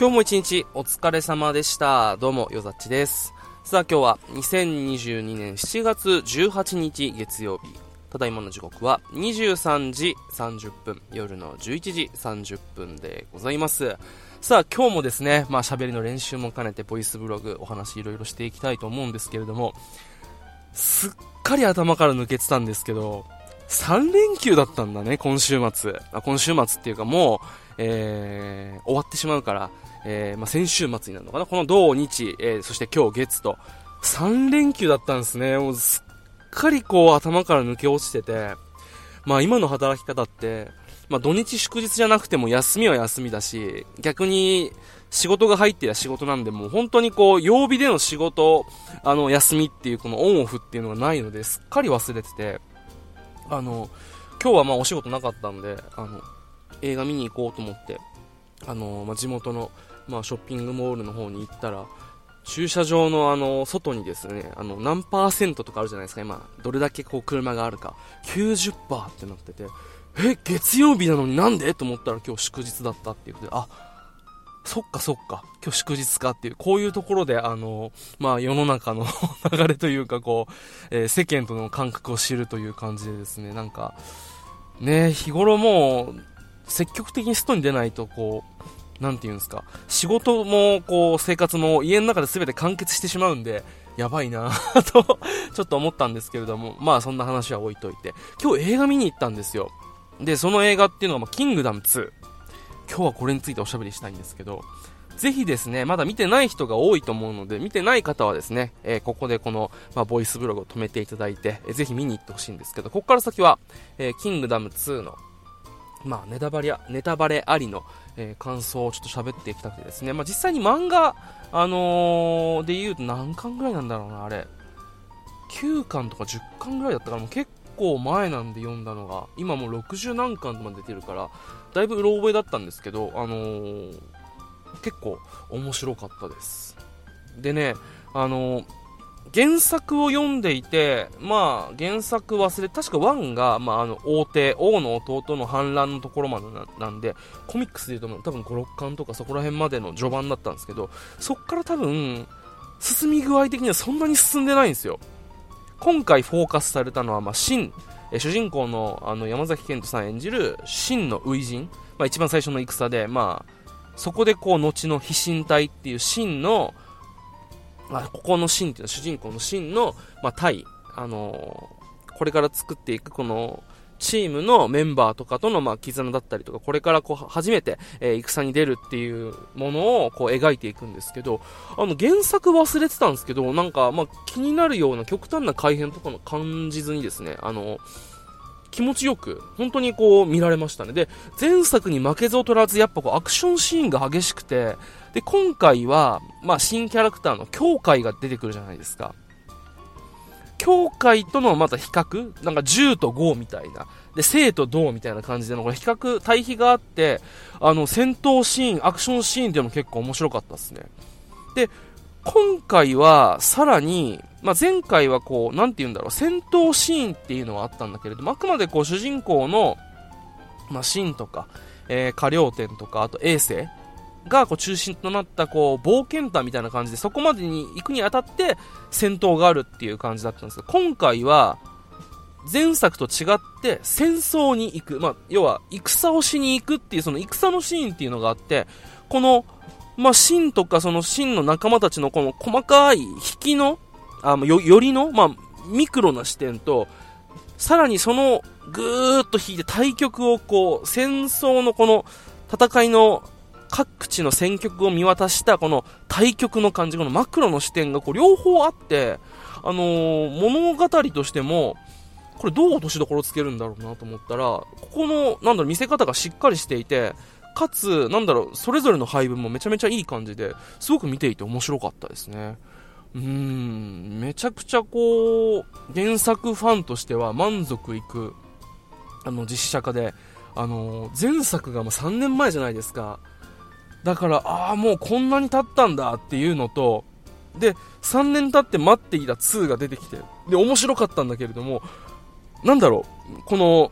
今日も一日お疲れ様でした。どうも、よざっちです。さあ今日は2022年7月18日月曜日。ただいまの時刻は23時30分、夜の11時30分でございます。さあ今日もですね、まあ喋りの練習も兼ねてボイスブログお話いろいろしていきたいと思うんですけれども、すっかり頭から抜けてたんですけど、3連休だったんだね、今週末。あ今週末っていうかもう、えー、終わってしまうから、えー、まあ、先週末になるのかなこの土日、えー、そして今日月と、3連休だったんですね。もうすっかりこう頭から抜け落ちてて、まあ今の働き方って、まあ土日祝日じゃなくても休みは休みだし、逆に仕事が入ってりゃ仕事なんで、もう本当にこう曜日での仕事、あの休みっていうこのオンオフっていうのがないので、すっかり忘れてて、あの、今日はまあお仕事なかったんで、あの、映画見に行こうと思って、あの、まあ、地元の、まあ、ショッピングモールの方に行ったら、駐車場のあの、外にですね、あの、何パーセントとかあるじゃないですか、今、どれだけこう車があるか。90%ってなってて、え、月曜日なのになんで？と思ったら今日祝日だったっていうことで、あ、そっかそっか、今日祝日かっていう、こういうところで、あの、まあ世の中の 流れというか、こう、えー、世間との感覚を知るという感じでですね、なんか、ね、日頃もう、積極的に外に出ないと、こう、なんていうんですか、仕事も、こう、生活も家の中で全て完結してしまうんで、やばいなとちょっと思ったんですけれども、まあそんな話は置いといて、今日映画見に行ったんですよ。で、その映画っていうのが、ま、キングダム2。今日はこれについておしゃべりしたいんですけど、ぜひですね、まだ見てない人が多いと思うので、見てない方はですね、えー、ここでこの、まあ、ボイスブログを止めていただいて、えー、ぜひ見に行ってほしいんですけど、ここから先は、えー、キングダム2のまあ、ネタバレネタバレありの、えー、感想をちょっと喋っていきたくてですね、まあ、実際に漫画、あのー、で言うと何巻ぐらいなんだろうな、あれ。9巻とか10巻ぐらいだったから、もう結構前なんで読んだのが、今もう60何巻まで出てるから、だいぶうろ覚えだったんですけど、あのー、結構面白かったです。でね、あのー原作を読んでいて、まあ、原作忘れ、確か1が、まあ、あの、王帝、王の弟の反乱のところまでなんで、コミックスで言うと多分5、6巻とかそこら辺までの序盤だったんですけど、そっから多分、進み具合的にはそんなに進んでないんですよ。今回フォーカスされたのは、まあ、真、え主人公のあの山崎賢人さん演じる真の初陣、まあ、一番最初の戦で、まあ、そこでこう、後の飛信隊っていう真の、あ、ここのシーンっていうのは主人公のシーンの、まあ、対、あのー、これから作っていくこの、チームのメンバーとかとの、まあ、絆だったりとか、これからこう、初めて、えー、戦に出るっていうものを、こう、描いていくんですけど、あの、原作忘れてたんですけど、なんか、まあ、気になるような極端な改変とかの感じずにですね、あの、気持ちよく、本当にこう、見られましたね。で、前作に負けず劣らず、やっぱこう、アクションシーンが激しくて、で、今回は、まあ、新キャラクターの境界が出てくるじゃないですか。境界とのまた比較？なんか10と5みたいな。で、生と銅みたいな感じでの、これ比較、対比があって、あの、戦闘シーン、アクションシーンでも結構面白かったですね。で、今回は、さらに、まあ、前回はこう、なんて言うんだろう、戦闘シーンっていうのはあったんだけれども、あくまでこう、主人公の、まあ、シンとか、えー、過料点とか、あと衛星がこう中心となったこう冒険譚みたいな感じでそこまでに行くにあたって戦闘があるっていう感じだったんですけど今回は前作と違って戦争に行く、まあ、要は戦をしに行くっていうその戦のシーンっていうのがあってこの、まあ、シとかそのシンの仲間たちのこの細かい引きのあよよりの、まあ、ミクロな視点とさらにそのぐーっと引いて対局をこう戦争のこの戦いの各地の選曲を見渡したこの対局の感じ、このマクロの視点がこう両方あって、あのー、物語としても、これどう落としどころつけるんだろうなと思ったら、ここの、なんだろう、見せ方がしっかりしていて、かつ、なんだろう、それぞれの配分もめちゃめちゃいい感じで、すごく見ていて面白かったですね。うん、めちゃくちゃこう、原作ファンとしては満足いく、あの、実写化で、あの、前作がもう3年前じゃないですか。だから、ああ、もうこんなに経ったんだっていうのと、で、3年経って待っていた2が出てきて、で、面白かったんだけれども、なんだろう、この、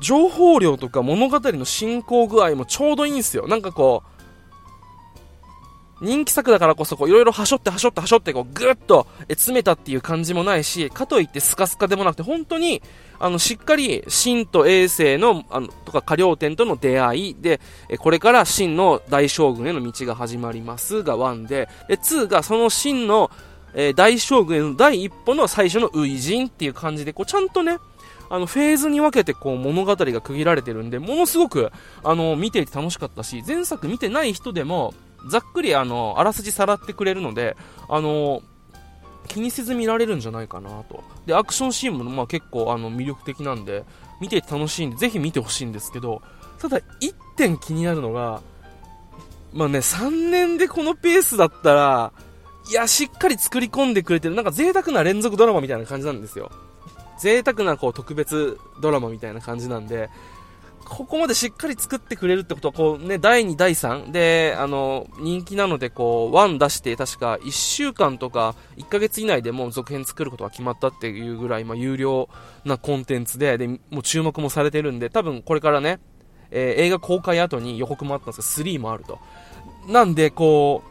情報量とか物語の進行具合もちょうどいいんですよ。なんかこう人気作だからこそ、こう、いろいろはしょってはしょってはしょって、こう、ぐっと詰めたっていう感じもないし、かといってスカスカでもなくて、本当に、あの、しっかり、真と衛星の、あの、とか、過料店との出会いで、え、これから真の大将軍への道が始まりますが1で、で、2がその真の、えー、大将軍への第一歩の最初の初陣っていう感じで、こう、ちゃんとね、あの、フェーズに分けてこう物語が区切られてるんで、ものすごく、あの、見ていて楽しかったし、前作見てない人でも、ざっくりあの、あらすじさらってくれるので、あの、気にせず見られるんじゃないかなと。で、アクションシーンもまあ結構あの魅力的なんで、見てて楽しいんで、ぜひ見てほしいんですけど、ただ1点気になるのが、まあね、3年でこのペースだったら、いや、しっかり作り込んでくれてる、なんか贅沢な連続ドラマみたいな感じなんですよ。贅沢なこう特別ドラマみたいな感じなんで、ここまでしっかり作ってくれるってことは、こうね、第2、第3で、あの、人気なので、こう、1出して、確か1週間とか1ヶ月以内でもう続編作ることが決まったっていうぐらい、まあ、有料なコンテンツで、で、もう注目もされてるんで、多分これからね、えー、映画公開後に予告もあったんですけど、3もあると。なんで、こう、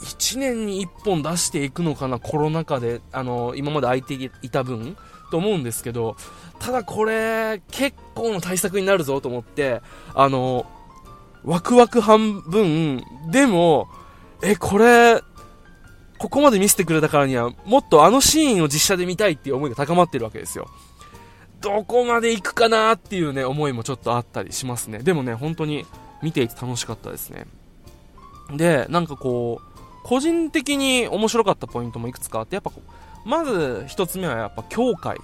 1年に1本出していくのかな、コロナ禍で、あの、今まで空いていた分、と思うんですけど、ただこれ、結構の対策になるぞと思って、あの、ワクワク半分、でも、え、これ、ここまで見せてくれたからには、もっとあのシーンを実写で見たいっていう思いが高まってるわけですよ。どこまで行くかなっていうね、思いもちょっとあったりしますね。でもね、本当に見ていて楽しかったですね。で、なんかこう、個人的に面白かったポイントもいくつかあって、やっぱこう、まず一つ目はやっぱ教会。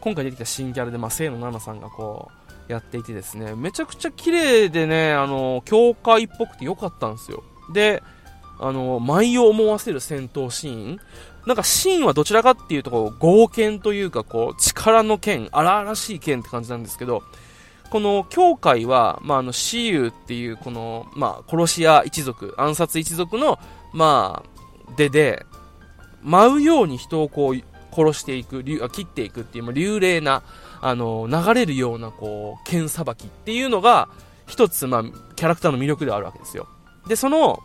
今回出てきた新キャラで、まあ、清野奈々さんがこう、やっていてですね、めちゃくちゃ綺麗でね、あの、教会っぽくて良かったんですよ。で、あの、舞を思わせる戦闘シーン。なんかシーンはどちらかっていうと、こう、豪剣というか、こう、力の剣、荒々しい剣って感じなんですけど、この教会は、まあ、あの、死有っていう、この、まあ、殺し屋一族、暗殺一族の、まあ、でで、舞うように人をこう、殺していく、切っていくっていう、流麗な、あの、流れるような、こう、剣さばきっていうのが、一つ、まあ、キャラクターの魅力ではあるわけですよ。で、その、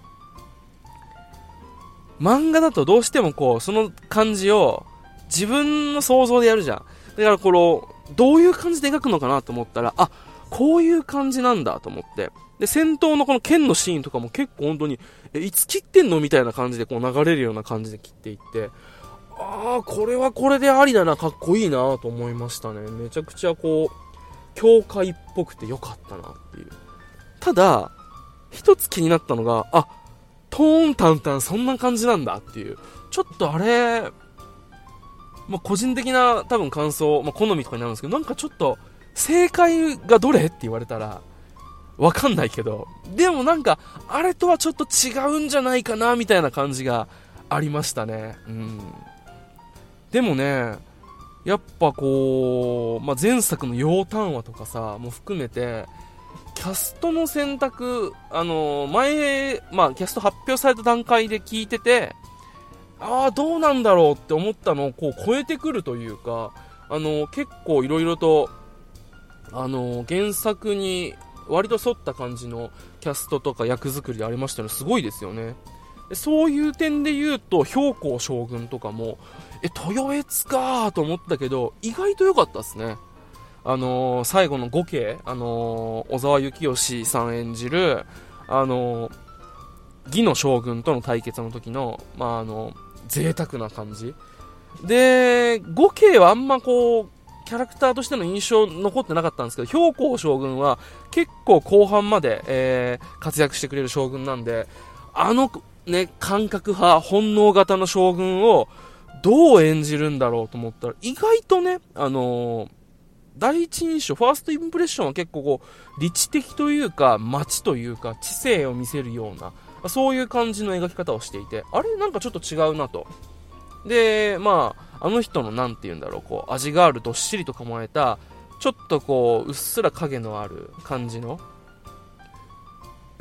漫画だとどうしてもこう、その感じを自分の想像でやるじゃん。だからこの、どういう感じで描くのかなと思ったら、あ、こういう感じなんだと思って。で、戦闘のこの剣のシーンとかも結構本当に、え、いつ切ってんのみたいな感じでこう流れるような感じで切っていって、ああ、これはこれでありだな、かっこいいなと思いましたね。めちゃくちゃこう、教会っぽくてよかったなっていう。ただ、一つ気になったのが、あ、トーン淡々そんな感じなんだっていう。ちょっとあれ、まあ、個人的な多分感想、まあ、好みとかになるんですけど、なんかちょっと、正解がどれって言われたら、わかんないけど、でもなんか、あれとはちょっと違うんじゃないかな、みたいな感じがありましたね。うん。でもね、やっぱこう、まあ、前作の楊端和とかさ、も含めて、キャストの選択、あの、前、まあ、キャスト発表された段階で聞いてて、ああ、どうなんだろうって思ったのをこう超えてくるというか、あの、結構いろいろと、あの、原作に割と沿った感じのキャストとか役作りでありましたね。すごいですよね。そういう点で言うと、標高将軍とかも、え、豊悦かーと思ったけど、意外と良かったですね。あのー、最後の5系、あのー、小沢幸義さん演じる、あのー、義の将軍との対決の時の、まあ、あの、贅沢な感じ。で、5系はあんまこう、キャラクターとしての印象残ってなかったんですけど、標高将軍は結構後半まで、えー、活躍してくれる将軍なんで、あのね、感覚派、本能型の将軍をどう演じるんだろうと思ったら、意外とね、あのー、第一印象、ファーストインプレッションは結構こう、理知的というか、街というか、知性を見せるような、そういう感じの描き方をしていて、あれなんかちょっと違うなと。で、まあ、あの人の何て言うんだろう、こう、味があるどっしりと構えた、ちょっとこう、うっすら影のある感じの、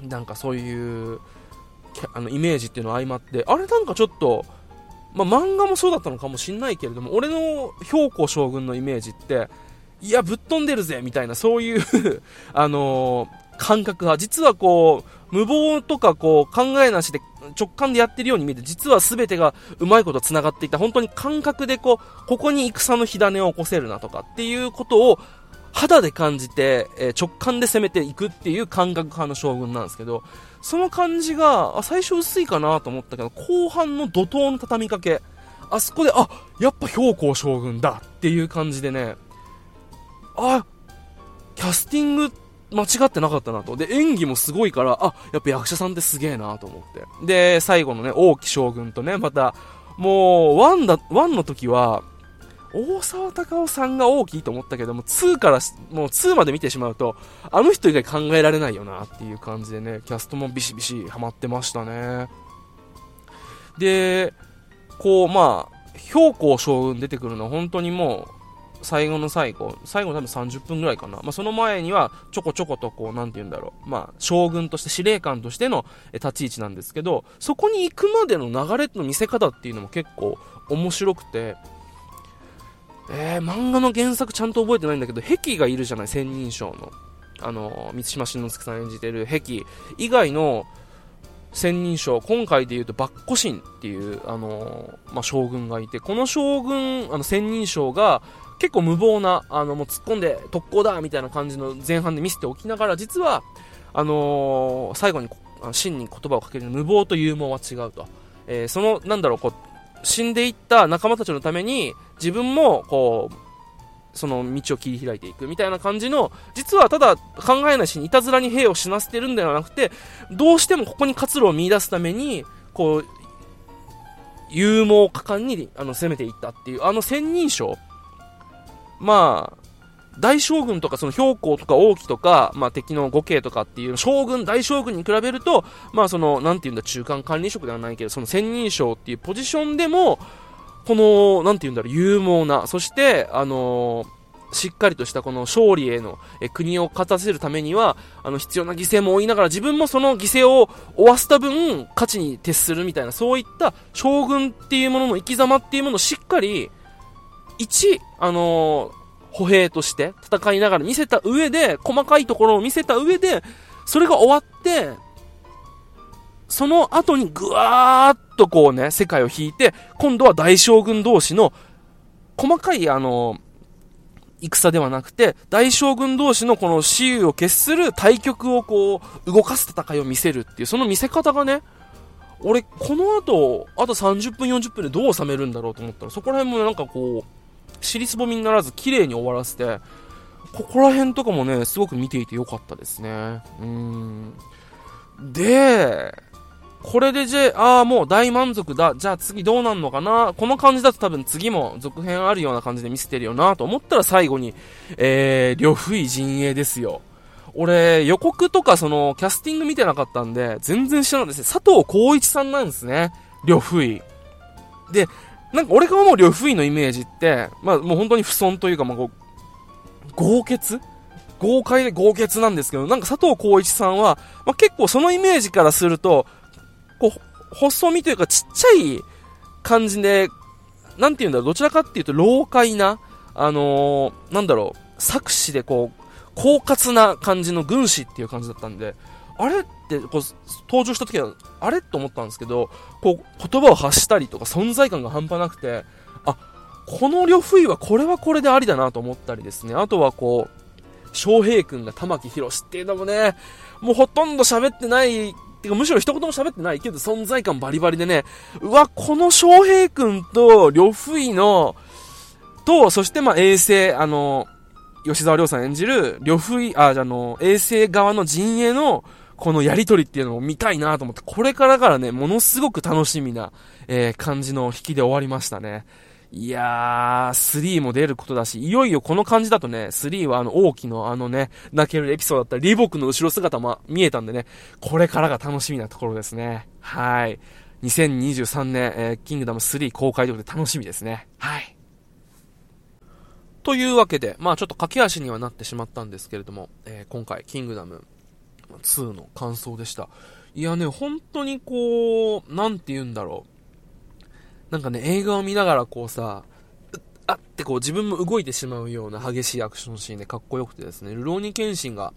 なんかそういう、あの、イメージっていうの相まって、あれなんかちょっと、まあ、漫画もそうだったのかもしんないけれども、俺の兵庫将軍のイメージって、いや、ぶっ飛んでるぜみたいな、そういう あのー、感覚が、実はこう、無謀とかこう、考えなしで、直感でやってるように見えて、実は全てがうまいこと繋がっていた、本当に感覚でこう、ここに戦の火種を起こせるなとかっていうことを、肌で感じて、えー、直感で攻めていくっていう感覚派の将軍なんですけど、その感じが、あ、最初薄いかなと思ったけど、後半の怒涛の畳みかけ、あそこで、あ、やっぱ標高将軍だっていう感じでね、あ、キャスティングって間違ってなかったなと。で、演技もすごいから、あ、やっぱ役者さんってすげえなと思って。で、最後のね、王毅将軍とね、また、もう、ワンだ、ワンの時は、大沢たかおさんが大きいと思ったけども、2から、もう2まで見てしまうと、あの人以外考えられないよなっていう感じでね、キャストもビシビシハマってましたね。で、こう、まあ、標高将軍出てくるのは本当にもう、最後の最後、最後の多分30分ぐらいかな。まあ、その前には、ちょこちょことこう、なんて言うんだろう。まあ、将軍として司令官としての立ち位置なんですけど、そこに行くまでの流れの見せ方っていうのも結構面白くて、えー、漫画の原作ちゃんと覚えてないんだけど、壁がいるじゃない、千人称の。あの、満島真之介さん演じてる壁以外の、千人称、今回で言うと、バッコシンっていう、あのまあ、将軍がいて、この将軍、あの、千人称が、結構無謀な、あの、もう突っ込んで特攻だみたいな感じの前半で見せておきながら、実は、あのー、最後に、真に言葉をかける無謀と勇猛は違うと。えー、その、なんだろう、こう、死んでいった仲間たちのために、自分も、こう、その道を切り開いていくみたいな感じの、実はただ考えないしいたずらに兵を死なせてるんではなくて、どうしてもここに活路を見出すために、こう、勇猛果敢にあの攻めていったっていう、あの千人称まあ、大将軍とかその標高とか王毅とか、まあ敵の五系とかっていう将軍、大将軍に比べると、まあその、なんていうんだ、中間管理職ではないけど、その千人称っていうポジションでも、この、なんていうんだろう、勇猛な、そして、あのー、しっかりとしたこの勝利へのえ国を勝たせるためには、あの必要な犠牲も負いながら自分もその犠牲を負わせた分、価値に徹するみたいな、そういった将軍っていうものの生き様っていうものをしっかり、一、あのー、歩兵として戦いながら見せた上で、細かいところを見せた上で、それが終わって、その後にぐわーっとこうね、世界を引いて、今度は大将軍同士の、細かいあの、戦ではなくて、大将軍同士のこの雌雄を決する対局をこう、動かす戦いを見せるっていう、その見せ方がね、俺、この後、あと30分、40分でどう収めるんだろうと思ったら、そこら辺もなんかこう、尻すぼみにならず綺麗に終わらせて、ここら辺とかもね、すごく見ていてよかったですね。うん。で、これでじゃあ、あもう大満足だ。じゃあ次どうなんのかな？この感じだと多分次も続編あるような感じで見せてるよなと思ったら最後に、えー、呂不韋陣営ですよ。俺、予告とかその、キャスティング見てなかったんで、全然知らないですね。佐藤浩一さんなんですね。呂不韋。で、なんか俺が思う呂不韋のイメージって、まあもう本当に不損というか、まあこう、豪傑？豪快で豪傑なんですけど、なんか佐藤浩一さんは、まあ、結構そのイメージからすると、こう、細身というかちっちゃい感じで、なんていうんだろう、どちらかっていうと、老快な、あのー、なんだろう、作詞でこう、狡猾な感じの軍師っていう感じだったんで、あれってこう登場した時は、あれと思ったんですけど、こう言葉を発したりとか存在感が半端なくて、あ、この呂不韋はこれはこれでありだなと思ったりですね。あとはこう、翔平君が玉木宏っていうのもね、もうほとんど喋ってないてかむしろ一言も喋ってないけど存在感バリバリでね、うわ、この翔平君と呂不韋の、と、そしてまあ衛星、あの、吉沢亮さん演じる呂不韋、あ、じゃあの、衛星側の陣営の、このやりとりっていうのを見たいなと思って、これからからね、ものすごく楽しみな、えー、感じの引きで終わりましたね。いやー、3も出ることだし、いよいよこの感じだとね、3はあの、大きのあのね、泣けるエピソードだったり、リボクの後ろ姿も見えたんでね、これからが楽しみなところですね。はい。2023年、えー、キングダム3公開ということで楽しみですね。はい。というわけで、まあちょっと駆け足にはなってしまったんですけれども、えー、今回、キングダム2の感想でした。いやね、本当にこう、なんて言うんだろう。なんかね、映画を見ながらこうさ、あってこう自分も動いてしまうような激しいアクションシーンでかっこよくてですね、ルローニケンシンが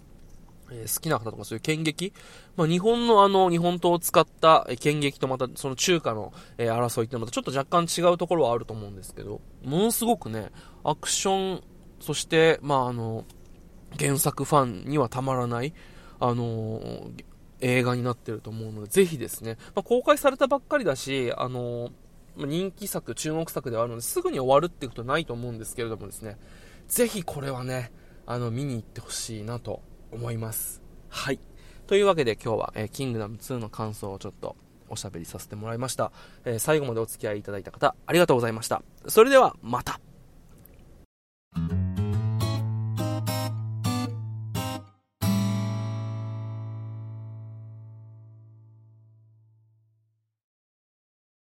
え好きな方とかそういう剣劇、まあ、日本のあの、日本刀を使った剣劇とまたその中華の、え争いってまたちょっと若干違うところはあると思うんですけど、ものすごくね、アクション、そして、まああの、原作ファンにはたまらない、あの映画になってると思うので、ぜひですね、まあ、公開されたばっかりだし、あの人気作、注目作ではあるので、すぐに終わるっていうことはないと思うんですけれどもですね、ぜひこれはね、あの、見に行ってほしいなと思います。はい。というわけで今日は、えー、キングダム2の感想をちょっとおしゃべりさせてもらいました。えー、最後までお付き合いいただいた方、ありがとうございました。それでは、また